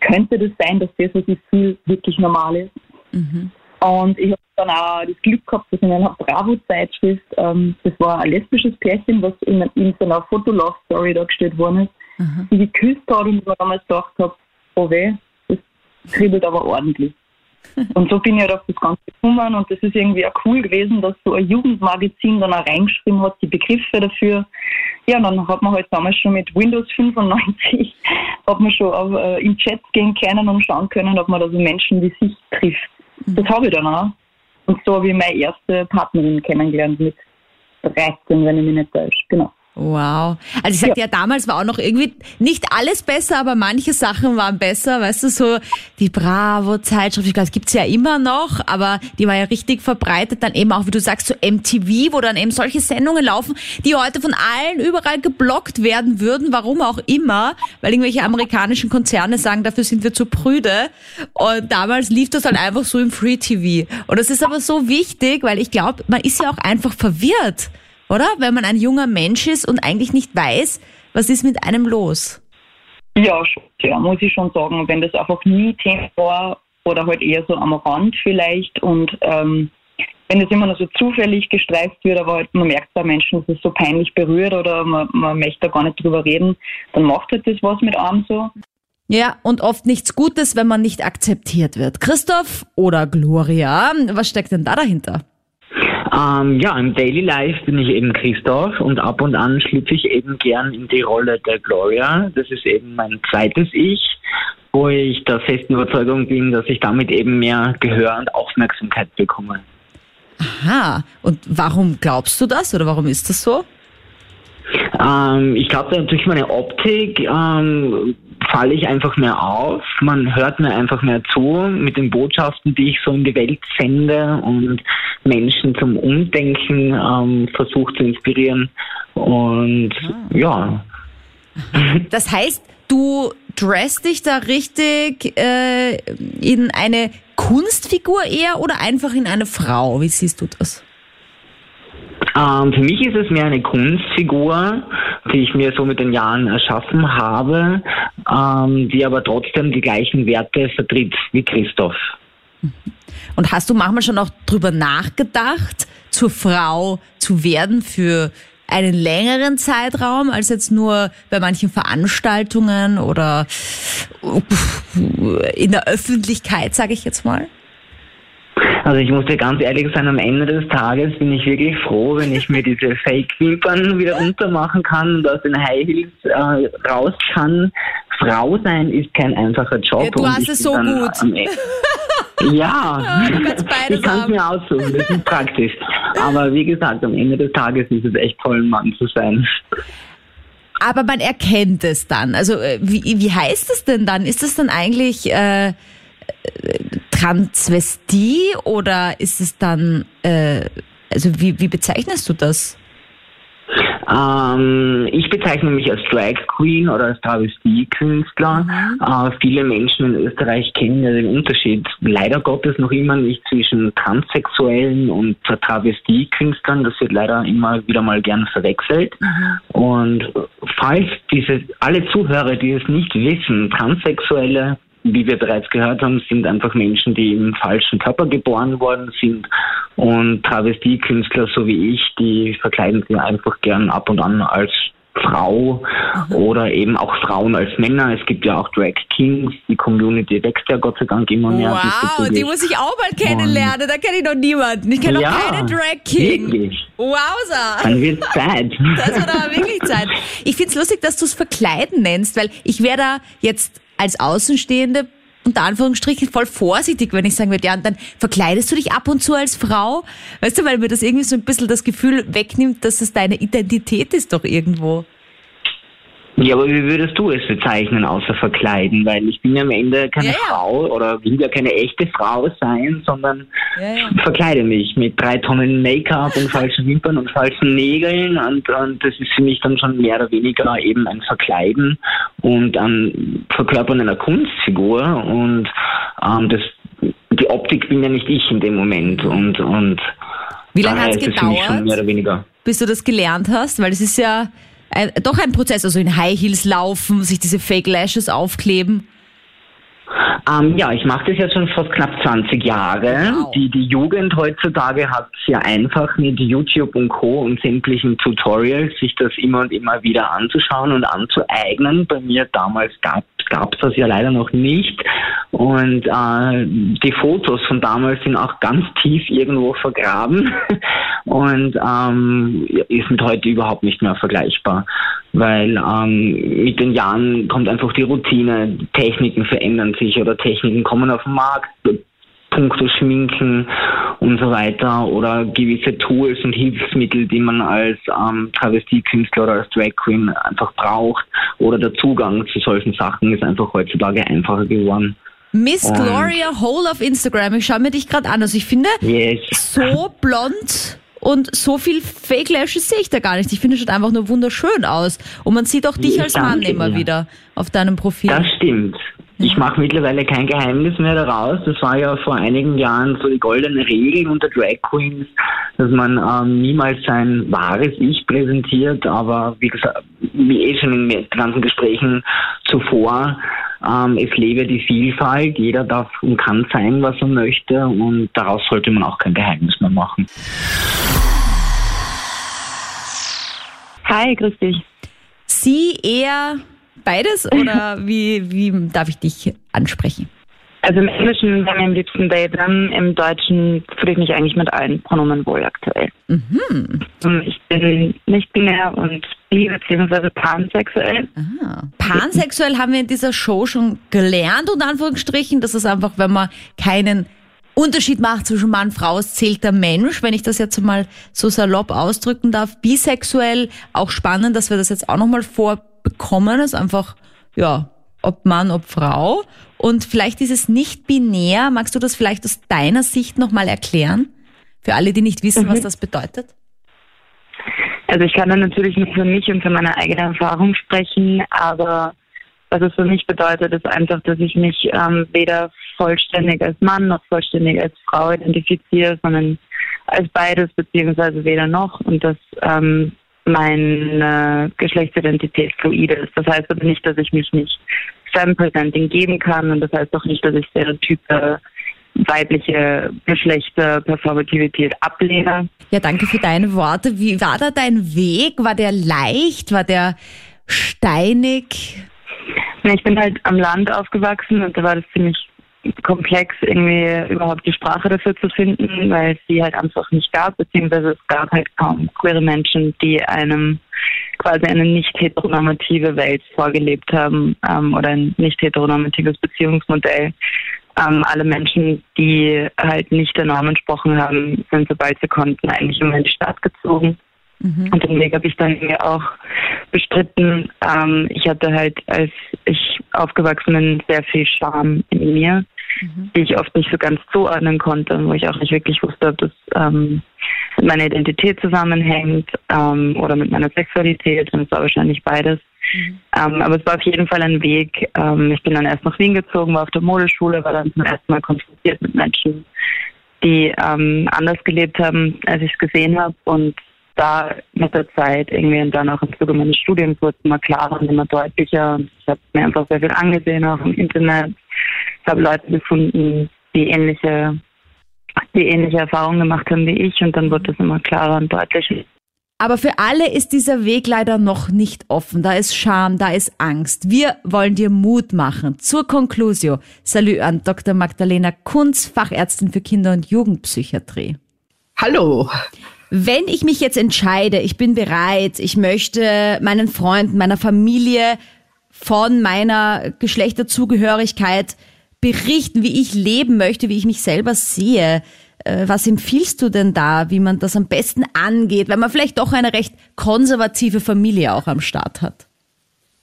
könnte das sein, dass das, was ich fühle, wirklich normal ist? Mhm. Und ich habe dann auch das Glück gehabt, dass in einer Bravo-Zeitschrift, ähm, das war ein lesbisches Pärchen, was in, in so einer Fotolove-Story dargestellt worden ist, mhm. die geküsst hat und ich mir damals gedacht habe, oh weh, das kribbelt aber ordentlich. *laughs* Und so bin ich halt auf das Ganze gekommen und das ist irgendwie auch cool gewesen, dass so ein Jugendmagazin dann auch reingeschrieben hat, die Begriffe dafür. Ja, und dann hat man halt damals schon mit Windows 95 *laughs* hat man schon auf, äh, in Chats gehen können und schauen können, ob man da so Menschen wie sich trifft. Mhm. Das habe ich dann auch. Und so habe ich meine erste Partnerin kennengelernt mit 13, wenn ich mich nicht täusche. Genau. Wow. Also ich sagte ja. ja, damals war auch noch irgendwie nicht alles besser, aber manche Sachen waren besser. Weißt du, so die Bravo-Zeitschrift, ich glaube, das gibt's ja immer noch, aber die war ja richtig verbreitet. Dann eben auch, wie du sagst, so MTV, wo dann eben solche Sendungen laufen, die heute von allen überall geblockt werden würden, warum auch immer, weil irgendwelche amerikanischen Konzerne sagen, dafür sind wir zu prüde. Und damals lief das halt einfach so im Free TV. Und das ist aber so wichtig, weil ich glaube, man ist ja auch einfach verwirrt oder? Wenn man ein junger Mensch ist und eigentlich nicht weiß, was ist mit einem los? Ja, schon, ja, muss ich schon sagen. Wenn das einfach nie Thema war oder halt eher so am Rand vielleicht und ähm, wenn das immer nur so zufällig gestreift wird, aber halt man merkt bei Menschen, dass es so peinlich berührt oder man, man möchte da gar nicht drüber reden, dann macht halt das was mit einem so. Ja, und oft nichts Gutes, wenn man nicht akzeptiert wird. Christoph oder Gloria, was steckt denn da dahinter? Ähm, ja, im Daily Life bin ich eben Christoph und ab und an schlüpfe ich eben gern in die Rolle der Gloria. Das ist eben mein zweites Ich, wo ich der festen Überzeugung bin, dass ich damit eben mehr Gehör und Aufmerksamkeit bekomme. Aha, und warum glaubst du das oder warum ist das so? Ähm, ich glaube, durch meine Optik ähm, falle ich einfach mehr auf. Man hört mir einfach mehr zu mit den Botschaften, die ich so in die Welt sende und Menschen zum Umdenken ähm, versuche zu inspirieren. Und ah. ja. *laughs* Das heißt, du dressst dich da richtig äh, in eine Kunstfigur eher oder einfach in eine Frau? Wie siehst du das? Ähm, für mich ist es mehr eine Kunstfigur, die ich mir so mit den Jahren erschaffen habe, ähm, die aber trotzdem die gleichen Werte vertritt wie Christoph. Und hast du manchmal schon auch drüber nachgedacht, zur Frau zu werden für einen längeren Zeitraum als jetzt nur bei manchen Veranstaltungen oder in der Öffentlichkeit, sage ich jetzt mal? Also ich muss dir ganz ehrlich sein, am Ende des Tages bin ich wirklich froh, wenn ich mir diese *laughs* Fake-Wimpern wieder untermachen kann und aus den High Heels äh, raus kann. Frau sein ist kein einfacher Job. Ja, du hast es so gut. *laughs* Ja, kannst beides ich kann es mir aussuchen, das ist praktisch. Aber wie gesagt, am Ende des Tages ist es echt toll, ein Mann zu sein. Aber man erkennt es dann. Also äh, wie, wie heißt es denn dann? Ist es dann eigentlich äh, Transvestie oder ist es dann, äh, also wie, wie bezeichnest du das? Ähm, ich bezeichne mich als Drag Queen oder als Travestiekünstler. Äh, viele Menschen in Österreich kennen ja den Unterschied leider Gottes noch immer nicht zwischen Transsexuellen und Travestiekünstlern. Das wird leider immer wieder mal gern verwechselt. Und falls diese alle Zuhörer, die es nicht wissen, Transsexuelle wie wir bereits gehört haben, sind einfach Menschen, die im falschen Körper geboren worden sind. Und Travestiekünstler, so wie ich, die verkleiden sich einfach gern ab und an als Frau oder eben auch Frauen als Männer. Es gibt ja auch Drag Kings. Die Community wächst ja Gott sei Dank immer mehr. Wow, die muss ich auch mal kennenlernen. Da kenne ich noch niemanden. Ich kenne noch Ja, keine Drag King. wirklich. Wowza. Dann wird Zeit. Das wird aber wirklich Zeit. Ich find's lustig, dass du es Verkleiden nennst, weil ich wäre da jetzt als Außenstehende unter Anführungsstrichen voll vorsichtig, wenn ich sagen würde, ja, und dann verkleidest du dich ab und zu als Frau. Weißt du, weil mir das irgendwie so ein bisschen das Gefühl wegnimmt, dass es deine Identität ist doch irgendwo. Ja, aber wie würdest du es bezeichnen, außer verkleiden? Weil ich bin ja am Ende keine Ja, ja. Frau oder will ja keine echte Frau sein, sondern Ja, verkleide mich mit drei Tonnen Make-up und *laughs* falschen Wimpern und falschen Nägeln und, und das ist für mich dann schon mehr oder weniger eben ein Verkleiden und ein Verkörpern einer Kunstfigur und ähm, das, die Optik bin ja nicht ich in dem Moment und, und Wie lange ist es gedauert? mehr oder weniger. bis du das gelernt hast? Weil es ist ja ein, doch ein Prozess, also in High Heels laufen, sich diese Fake Lashes aufkleben. Ähm, ja, ich mache das jetzt schon fast knapp 20 Jahre. Wow. Die, die Jugend heutzutage hat es ja einfach mit YouTube und Co. und sämtlichen Tutorials, sich das immer und immer wieder anzuschauen und anzueignen. Bei mir damals gab es das ja leider noch nicht. Und äh, die Fotos von damals sind auch ganz tief irgendwo vergraben *laughs* und ähm, sind heute überhaupt nicht mehr vergleichbar. Weil ähm, mit den Jahren kommt einfach die Routine, Techniken verändern sich oder Techniken kommen auf den Markt, Punkte Schminken und so weiter oder gewisse Tools und Hilfsmittel, die man als ähm, Travestiekünstler oder als Drag Queen einfach braucht oder der Zugang zu solchen Sachen ist einfach heutzutage einfacher geworden. Miss Und- Gloria Hole auf Instagram. Ich schaue mir dich gerade an. Also ich finde, Yes. so blond und so viel Fake Lashes sehe ich da gar nicht. Ich finde, es schaut einfach nur wunderschön aus. Und man sieht auch dich Ich als Mann danke immer dir. wieder auf deinem Profil. Das stimmt. Ich mache mittlerweile kein Geheimnis mehr daraus. Das war ja vor einigen Jahren so die goldene Regel unter Drag Queens, dass man ähm, niemals sein wahres Ich präsentiert. Aber wie gesagt, wie eh schon in den ganzen Gesprächen zuvor, ähm, es lebe die Vielfalt. Jeder darf und kann sein, was er möchte. Und daraus sollte man auch kein Geheimnis mehr machen. Hi, grüß dich. Sie eher beides oder *laughs* wie, wie darf ich dich ansprechen? Also im Englischen wäre mir am liebsten they, them. Im Deutschen fühle ich mich eigentlich mit allen Pronomen wohl aktuell. Mhm. Ich bin nicht binär und bi- bzw. pansexuell. Ah. Pansexuell haben wir in dieser Show schon gelernt, unter Anführungsstrichen. Das ist einfach, wenn man keinen Unterschied macht zwischen Mann und Frau, es zählt der Mensch, wenn ich das jetzt mal so salopp ausdrücken darf. Bisexuell, auch spannend, dass wir das jetzt auch nochmal vorbekommen. Das ist einfach, ja, ob Mann, ob Frau. Und vielleicht dieses nicht-binär, magst du das vielleicht aus deiner Sicht nochmal erklären? Für alle, die nicht wissen, was das bedeutet? Also ich kann dann natürlich nur für mich und für meine eigene Erfahrung sprechen, aber was es für mich bedeutet, ist einfach, dass ich mich ähm, weder vollständig als Mann noch vollständig als Frau identifiziere, sondern als beides beziehungsweise weder noch und dass ähm, meine Geschlechtsidentität fluide ist. Das heißt aber nicht, dass ich mich nicht Femme-Presenting geben kann und das heißt auch nicht, dass ich Stereotype weibliche Geschlechter Performativität ablehne. Ja, danke für deine Worte. Wie war da dein Weg? War der leicht? War der steinig? Ich bin halt am Land aufgewachsen und da war das ziemlich komplex, irgendwie überhaupt die Sprache dafür zu finden, weil es die halt einfach nicht gab, beziehungsweise es gab halt kaum queere Menschen, die einem quasi eine nicht heteronormative Welt vorgelebt haben ähm, oder ein nicht heteronormatives Beziehungsmodell. ähm, alle Menschen, die halt nicht der Norm entsprochen haben, sind sobald sie konnten eigentlich immer in die Stadt gezogen. Mhm. Und den Weg habe ich dann mir auch bestritten. Ähm, ich hatte halt, als ich aufgewachsen bin, sehr viel Scham in mir, mhm. die ich oft nicht so ganz zuordnen konnte, wo ich auch nicht wirklich wusste, ob das ähm, mit meiner Identität zusammenhängt ähm, oder mit meiner Sexualität. Und es war wahrscheinlich beides. Mhm. Ähm, aber es war auf jeden Fall ein Weg. Ähm, ich bin dann erst nach Wien gezogen, war auf der Modeschule, war dann zum ersten Mal konfrontiert mit Menschen, die ähm, anders gelebt haben, als ich es gesehen habe. Und da mit der Zeit irgendwie und dann auch im Zuge meines Studiums wurde es immer klarer und immer deutlicher. Und ich habe mir einfach sehr viel angesehen, auch im Internet. Ich habe Leute gefunden, die ähnliche, die ähnliche Erfahrungen gemacht haben wie ich und dann wurde es immer klarer und deutlicher. Aber für alle ist dieser Weg leider noch nicht offen. Da ist Scham, da ist Angst. Wir wollen dir Mut machen. Zur Conclusio. Salü an Dr. Magdalena Kunz, Fachärztin für Kinder- und Jugendpsychiatrie. Hallo. Wenn ich mich jetzt entscheide, ich bin bereit, ich möchte meinen Freunden, meiner Familie von meiner Geschlechterzugehörigkeit berichten, wie ich leben möchte, wie ich mich selber sehe. Äh, was empfiehlst du denn da, wie man das am besten angeht, weil man vielleicht doch eine recht konservative Familie auch am Start hat?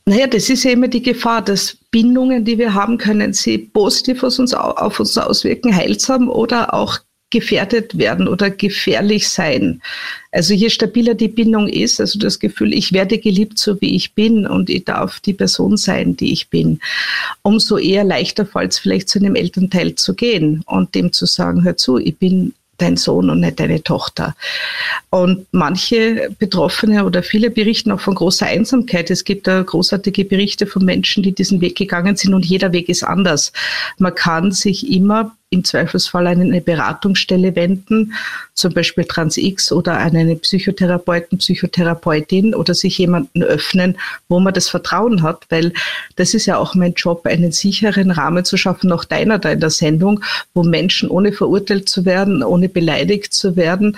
Naja, das ist ja immer die Gefahr, dass Bindungen, die wir haben, können sie positiv auf uns, auf uns auswirken, heilsam oder auch gefährdet werden oder gefährlich sein. Also je stabiler die Bindung ist, also das Gefühl, ich werde geliebt, so wie ich bin und ich darf die Person sein, die ich bin, umso eher leichter fällt es vielleicht zu einem Elternteil zu gehen und dem zu sagen, hör zu, ich bin dein Sohn und nicht deine Tochter. Und manche Betroffene oder viele berichten auch von großer Einsamkeit. Es gibt da großartige Berichte von Menschen, die diesen Weg gegangen sind und jeder Weg ist anders. Man kann sich immer im Zweifelsfall an eine Beratungsstelle wenden, zum Beispiel TransX oder an einen Psychotherapeuten, Psychotherapeutin oder sich jemanden öffnen, wo man das Vertrauen hat, weil das ist ja auch mein Job, einen sicheren Rahmen zu schaffen, auch deiner da in der Sendung, wo Menschen ohne verurteilt zu werden, ohne beleidigt zu werden,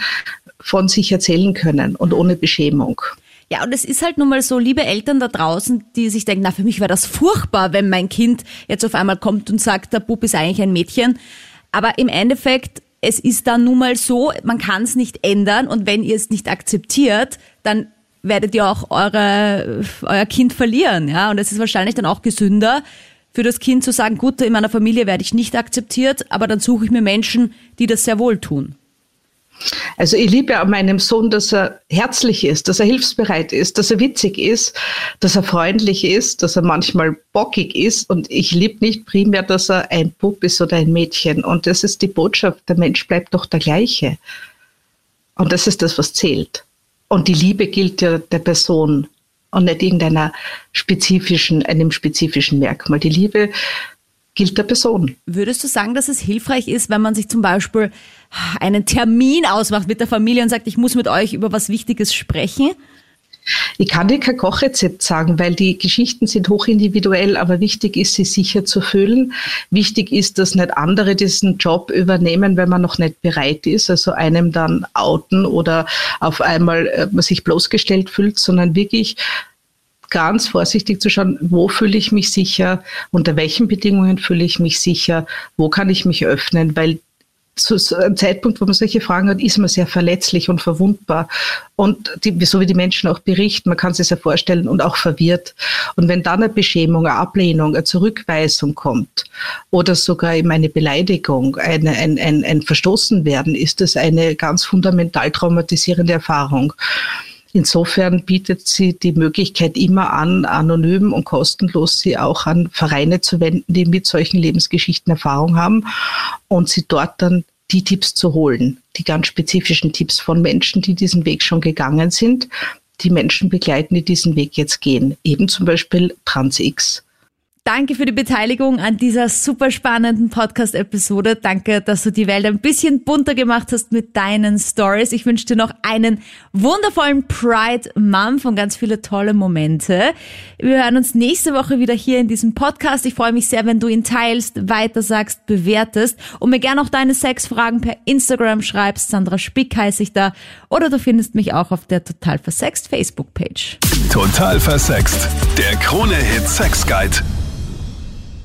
von sich erzählen können und ohne Beschämung. Ja, und es ist halt nun mal so, liebe Eltern da draußen, die sich denken, na, für mich wäre das furchtbar, wenn mein Kind jetzt auf einmal kommt und sagt, der Bub ist eigentlich ein Mädchen. Aber im Endeffekt, es ist dann nun mal so, man kann es nicht ändern und wenn ihr es nicht akzeptiert, dann werdet ihr auch eure, euer Kind verlieren, ja. Und es ist wahrscheinlich dann auch gesünder, für das Kind zu sagen, gut, in meiner Familie werde ich nicht akzeptiert, aber dann suche ich mir Menschen, die das sehr wohl tun. Also ich liebe an meinem Sohn, dass er herzlich ist, dass er hilfsbereit ist, dass er witzig ist, dass er freundlich ist, dass er manchmal bockig ist. Und ich liebe nicht primär, dass er ein Bub ist oder ein Mädchen. Und das ist die Botschaft, der Mensch bleibt doch der gleiche. Und das ist das, was zählt. Und die Liebe gilt ja der Person und nicht irgendeiner spezifischen, einem spezifischen Merkmal. Die Liebe gilt der Person. Würdest du sagen, dass es hilfreich ist, wenn man sich zum Beispiel einen Termin ausmacht mit der Familie und sagt, ich muss mit euch über was Wichtiges sprechen? Ich kann dir kein Kochrezept sagen, weil die Geschichten sind hochindividuell, aber wichtig ist, sie sicher zu fühlen. Wichtig ist, dass nicht andere diesen Job übernehmen, wenn man noch nicht bereit ist, also einem dann outen oder auf einmal äh, sich bloßgestellt fühlt, sondern wirklich ganz vorsichtig zu schauen, wo fühle ich mich sicher, unter welchen Bedingungen fühle ich mich sicher, wo kann ich mich öffnen, weil zu so einem Zeitpunkt, wo man solche Fragen hat, ist man sehr verletzlich und verwundbar. Und die, so wie die Menschen auch berichten, man kann sich ja vorstellen und auch verwirrt. Und wenn dann eine Beschämung, eine Ablehnung, eine Zurückweisung kommt oder sogar eben eine Beleidigung, eine, ein, ein, ein Verstoßenwerden, ist das eine ganz fundamental traumatisierende Erfahrung. Insofern bietet sie die Möglichkeit immer an, anonym und kostenlos sie auch an Vereine zu wenden, die mit solchen Lebensgeschichten Erfahrung haben und sie dort dann die Tipps zu holen, die ganz spezifischen Tipps von Menschen, die diesen Weg schon gegangen sind, die Menschen begleiten, die diesen Weg jetzt gehen. Eben zum Beispiel TransX. Danke für die Beteiligung an dieser super spannenden Podcast-Episode. Danke, dass du die Welt ein bisschen bunter gemacht hast mit deinen Stories. Ich wünsche dir noch einen wundervollen Pride Month und ganz viele tolle Momente. Wir hören uns nächste Woche wieder hier in diesem Podcast. Ich freue mich sehr, wenn du ihn teilst, weitersagst, bewertest und mir gerne auch deine Sexfragen per Instagram schreibst. Sandra Spick heiße ich da. Oder du findest mich auch auf der Total Versext Facebook-Page. Total Versext. Der Krone-Hit Sex Guide.